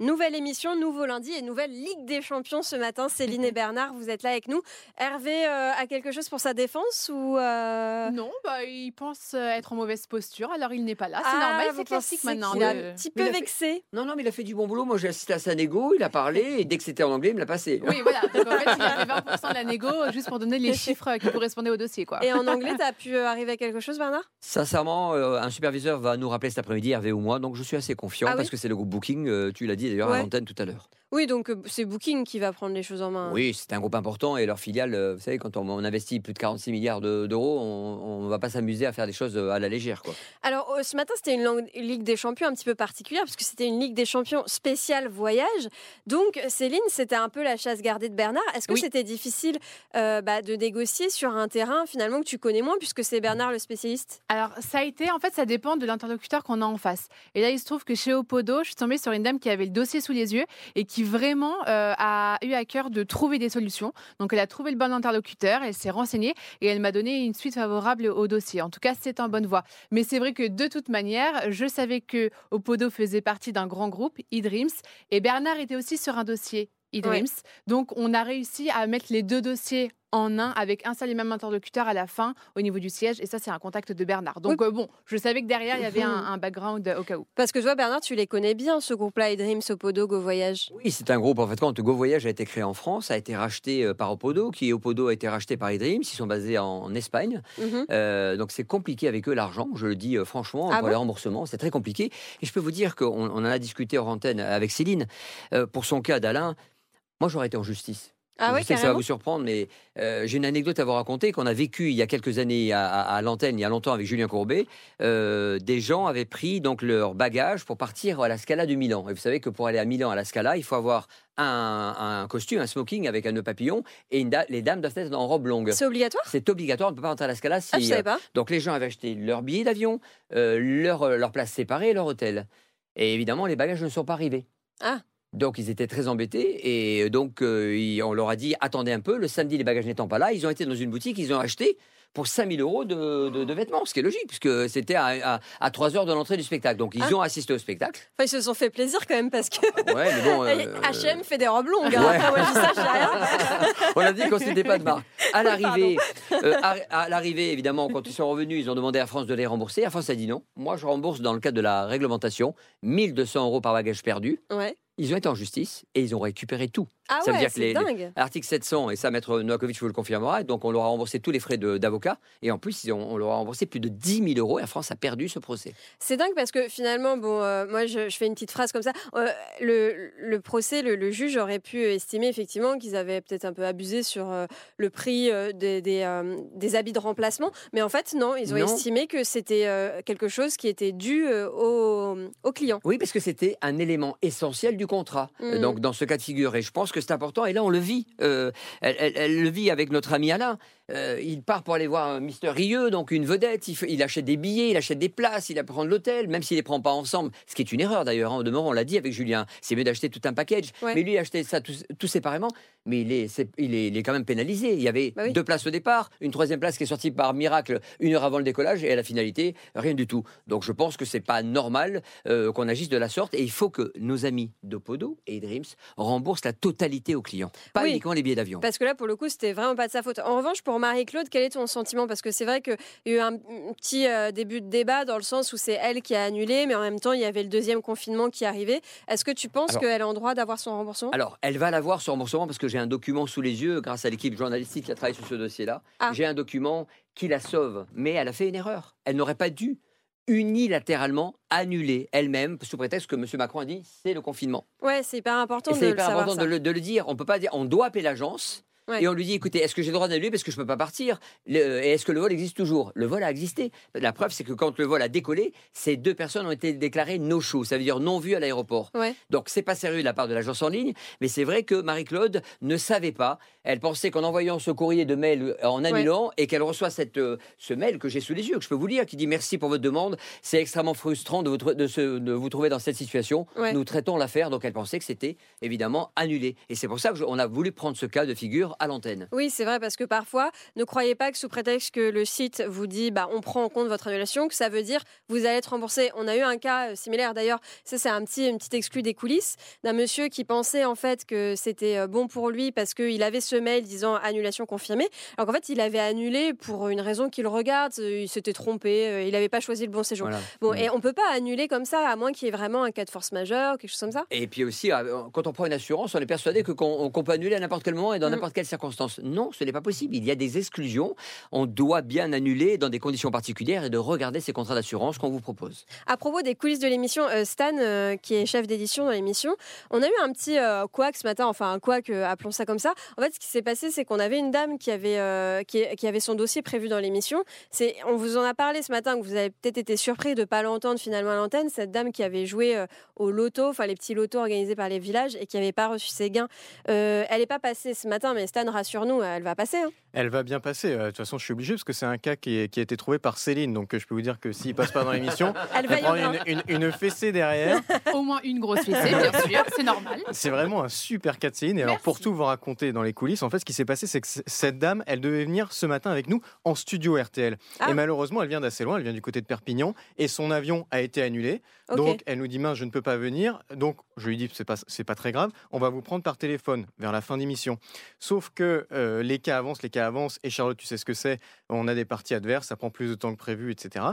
Nouvelle émission, nouveau lundi et nouvelle Ligue des Champions ce matin. Céline et Bernard, vous êtes là avec nous. Hervé euh, a quelque chose pour sa défense ou euh, Non, bah, il pense euh, être en mauvaise posture, alors il n'est pas là. C'est Ah, normal, c'est classique maintenant. a de- un petit peu il fait- vexé. Non, non, mais il a fait du bon boulot. Moi, j'ai assisté à sa négo, il a parlé, et dès que c'était en anglais, il me l'a passé. Oui, voilà. Donc en fait, il a fait 20% de la négo juste pour donner les chiffres qui correspondaient au dossier. Quoi. Et en anglais, t'as pu euh, arriver à quelque chose, Bernard? Sincèrement, euh, un superviseur va nous rappeler cet après-midi, Hervé ou moi, donc je suis assez confiant Ah oui parce que c'est le groupe Booking, euh, tu l'as dit d'ailleurs Ouais. à l'antenne tout à l'heure. Oui, donc euh, c'est Booking qui va prendre les choses en main. Oui, c'est un groupe important et leur filiale, euh, vous savez, quand on, on investit plus de 46 milliards de- d'euros, on ne va pas s'amuser à faire des choses euh, à la légère. Quoi. Alors ce matin, c'était une Ligue des Champions un petit peu particulière parce que c'était une Ligue des Champions spéciale voyage. Donc Céline, c'était un peu la chasse gardée de Bernard. Est-ce que Oui. c'était difficile euh, bah, de négocier sur un terrain finalement que tu connais moins puisque c'est Bernard le spécialiste? Alors, ça a été, en fait, ça dépend de l'interlocuteur qu'on a en face. Et là, il se trouve que chez Opodo, je suis tombée sur une dame qui avait le dossier sous les yeux et qui vraiment euh, a eu à cœur de trouver des solutions. Donc, elle a trouvé le bon interlocuteur, elle s'est renseignée et elle m'a donné une suite favorable au dossier. En tout cas, c'est en bonne voie. Mais c'est vrai que de toute manière, je savais que Opodo faisait partie d'un grand groupe, eDreams, et Bernard était aussi sur un dossier eDreams. Donc, on a réussi à mettre les deux dossiers en un avec un seul et même interlocuteur à la fin au niveau du siège. Et ça, c'est un contact de Bernard. Donc, euh, bon, je savais que derrière, il y avait un, un background euh, au cas où. Parce que toi, Bernard, tu les connais bien, ce groupe-là, Dreams, Opodo, Go Voyage. Oui, c'est un groupe, en fait, quand Go Voyage a été créé en France, a été racheté euh, par Opodo, qui Opodo a été racheté par eDreams, ils sont basés en Espagne. Mhm. Euh, donc c'est compliqué avec eux l'argent, je le dis euh, franchement, Ah pour bon les remboursements, c'est très compliqué. Et je peux vous dire qu'on on en a discuté hors antenne avec Céline. Euh, pour son cas d'Alain, moi j'aurais été en justice. Ah je ouais, sais que ça va vous surprendre, mais euh, j'ai une anecdote à vous raconter qu'on a vécu il y a quelques années à, à- à l'antenne, il y a longtemps avec Julien Courbet. Euh, des gens avaient pris donc leur bagage pour partir à la Scala de Milan. Et vous savez que pour aller à Milan à la Scala, il faut avoir un, un costume, un smoking avec un nœud papillon, et une da- les dames doivent être en robe longue. C'est obligatoire? C'est obligatoire, on ne peut pas entrer à la Scala si, Ah, je savais euh, pas. donc les gens avaient acheté leur billet d'avion, leur, leur place séparée et leur hôtel. Et évidemment, les bagages ne sont pas arrivés. Ah. Donc ils étaient très embêtés et donc euh, ils- on leur a dit attendez un peu, le samedi les bagages n'étant pas là, ils ont été dans une boutique, ils ont acheté pour 5000 euros de, de- de vêtements, ce qui est logique puisque c'était à, à, à 3 heures de l'entrée du spectacle. Donc ils Ah. ont assisté au spectacle. Enfin, ils se sont fait plaisir quand même parce que Ouais, mais bon, euh, H&M fait des robes longues. hein. Ouais. Après, moi, je dis ça, je dis rien. On a dit qu'on s'était pas de marque. À l'arrivée, euh, à, à l'arrivée, évidemment, quand ils sont revenus, ils ont demandé à France de les rembourser. Air France a dit non. Moi, je rembourse dans le cadre de la réglementation 1200 euros par bagage perdu. Ouais. Ils ont été en justice et ils ont récupéré tout. Ah Ça veut ouais, dire que c'est les- dingue. Article 700, et ça, Maître Novakovic vous le confirmera, donc on leur a remboursé tous les frais d'avocat, et en plus, ils ont- on leur a remboursé plus de 10 000 euros, Air France a perdu ce procès. C'est dingue parce que finalement, bon, euh, moi je, je fais une petite phrase comme ça. Euh, le, le procès, le, le juge aurait pu estimer effectivement qu'ils avaient peut-être un peu abusé sur euh, le prix des, des, des habits de remplacement. Mais en fait, non, ils ont Non. estimé que c'était quelque chose qui était dû au, au client. Oui, parce que c'était un élément essentiel du contrat. Euh, Donc, dans ce cas de figure, et je pense que c'est important. Et là, on le vit. Euh, elle, elle- elle le vit avec notre ami Alain. Euh, il part pour aller voir un Mister Rieux, donc une vedette. Il, achète des billets, il achète des places, il va prendre l'hôtel, même s'il les prend pas ensemble. Ce qui est une erreur d'ailleurs. hein. Demeurant, on l'a dit avec Julien. C'est mieux d'acheter tout un package. Ouais. Mais lui, il a acheté ça tout, tout séparément. Mais il est, il, est, il est quand même pénalisé. Il y avait Bah oui. deux places au départ, une troisième place qui est sortie par miracle une heure avant le décollage, et à la finalité, rien du tout. Donc, je pense que c'est pas normal euh, qu'on agisse de la sorte. Et il faut que nos amis d'Opodo et Dreams remboursent la totalité aux clients, pas Oui. uniquement les billets d'avion. Parce que là, pour le coup, c'était vraiment pas de sa faute. En revanche, pour Marie-Claude, quel est ton sentiment? Parce que c'est vrai qu'il y a eu un petit euh, début de débat dans le sens où c'est elle qui a annulé, mais en même temps, il y avait le deuxième confinement qui arrivait. Est-ce que tu penses qu'elle est en droit d'avoir son remboursement? Alors, elle va l'avoir ce remboursement parce que j'ai un document sous les yeux, grâce à l'équipe journalistique qui a travaillé sur ce dossier-là. Ah. J'ai un document qui la sauve, mais elle a fait une erreur. Elle n'aurait pas dû unilatéralement annuler elle-même, sous prétexte que M. Macron a dit c'est le confinement. Ouais, c'est hyper important c'est le hyper important de le, de le dire. On peut pas dire on doit appeler l'agence. Ouais. Et on lui dit, écoutez, est-ce que j'ai le droit d'annuler parce que je ne peux pas partir? Le- Et est-ce que le vol existe toujours? Le vol a existé. La preuve, c'est que quand le vol a décollé, ces deux personnes ont été déclarées no-show, ça veut dire non vues à l'aéroport. Ouais. Donc c'est pas sérieux de la part de l'agence en ligne, mais c'est vrai que Marie-Claude ne savait pas. Elle pensait qu'en envoyant ce courrier de mail euh, en annulant et qu'elle reçoit cette, euh, ce mail que j'ai sous les yeux, que je peux vous lire, qui dit merci pour votre demande. C'est extrêmement frustrant de vous, de se- de vous trouver dans cette situation. Nous traitons l'affaire, donc elle pensait que c'était évidemment annulé. Et c'est pour ça qu'on a voulu prendre ce cas de figure à l'antenne. Oui, c'est vrai, parce que parfois, ne croyez pas que sous prétexte que le site vous dit bah, on prend en compte votre annulation, que ça veut dire vous allez être remboursé. On a eu un cas euh, similaire d'ailleurs, ça c'est un petit, une petite exclue des coulisses, d'un monsieur qui pensait en fait que c'était euh, bon pour lui parce qu'il avait ce mail disant annulation confirmée, alors qu'en fait il avait annulé pour une raison qu'il regarde, euh, il s'était trompé, il n'avait pas choisi le bon séjour. Voilà. Bon, Mm. et on peut pas annuler comme ça, à moins qu'il y ait vraiment un cas de force majeure, quelque chose comme ça. Et puis aussi, quand on prend une assurance, on est persuadé que qu'on peut annuler à n'importe quel moment et dans Mm. n'importe quelle circonstance. Non, ce n'est pas possible. Il y a des exclusions. On doit bien annuler dans des conditions particulières et de regarder ces contrats d'assurance qu'on vous propose. À propos des coulisses de l'émission, euh, Stan, euh, qui est chef d'édition dans l'émission, on a eu un petit euh, couac ce matin, enfin un couac, appelons ça comme ça. En fait, ce qui s'est passé, c'est qu'on avait une dame qui avait, qui, avait son dossier prévu dans l'émission. On vous en a parlé ce matin, que vous avez peut-être été surpris de ne pas l'entendre finalement à l'antenne. Cette dame qui avait joué au loto, enfin les petits lotos organisés par les villages et qui n'avait pas reçu ses gains. Elle n'est pas passée ce matin, mais Stan, rassure-nous, elle va passer. hein. Elle va bien passer. Euh, De toute façon, je suis obligé parce que c'est un cas qui, est- qui a été trouvé par Céline. Donc, euh, je peux vous dire que s'il passe pas dans l'émission, Elle va elle y prend une, une- une fessée derrière. Au moins une grosse fessée, bien sûr, c'est normal. C'est vraiment un super cas de Céline. Et alors, pour tout vous raconter dans les coulisses, en fait, ce qui s'est passé, c'est que cette dame, elle devait venir ce matin avec nous en studio RTL. Ah. Et malheureusement, elle vient d'assez loin. Elle vient du côté de Perpignan. Et son avion a été annulé. Donc, elle nous dit mince, je ne peux pas venir. Donc, je lui dis c'est pas c'est pas très grave. On va vous prendre par téléphone vers la fin d'émission. Sauf que euh, les cas avancent, les cas avancent. Et Charlotte, tu sais ce que c'est. On a des parties adverses, ça prend plus de temps que prévu, etc.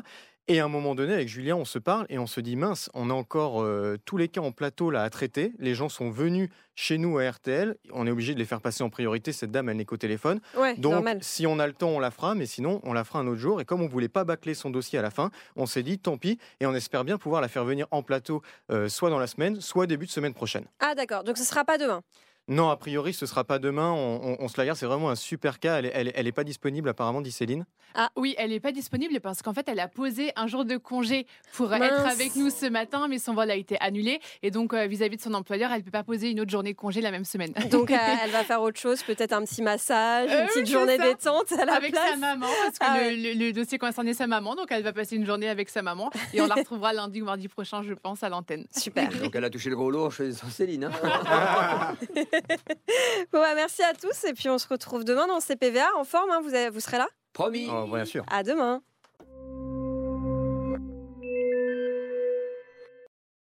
Et à un moment donné, avec Julien, on se parle et on se dit mince, on a encore euh, tous les cas en plateau là à traiter. Les gens sont venus chez nous à RTL. On est obligé de les faire passer en priorité. Cette dame, elle n'est qu'au téléphone. Ouais, Donc, normal. si on a le temps, on la fera, mais sinon, on la fera un autre jour. Et comme on voulait pas bâcler son dossier à la fin, on s'est dit tant pis, et on espère bien pouvoir la faire venir en plateau, euh, soit dans la semaine, soit début de semaine prochaine. Ah d'accord, donc ce sera pas demain. Non, a priori, ce sera pas demain. On, on- on se la garde. C'est vraiment un super cas. Elle est, elle est- elle est pas disponible apparemment, dit Céline. Ah oui, elle n'est pas disponible parce qu'en fait, elle a posé un jour de congé pour Mince. être avec nous ce matin, mais son vol a été annulé. Et donc, euh, vis-à-vis de son employeur, elle ne peut pas poser une autre journée de congé la même semaine. Donc euh, elle va faire autre chose, peut-être un petit massage, Euh, une petite journée ça. détente à la avec place. sa maman, parce que Ah le, ouais. le- le dossier concernait sa maman, donc elle va passer une journée avec sa maman et on la retrouvera lundi ou mardi prochain, je pense, à l'antenne. Super. Donc elle a touché le gros lot chez Céline. hein. Bon, bah, merci à tous et puis on se retrouve demain dans CPVA en forme. hein. Vous, avez- vous serez là? Promis. Oh, bien sûr. À demain.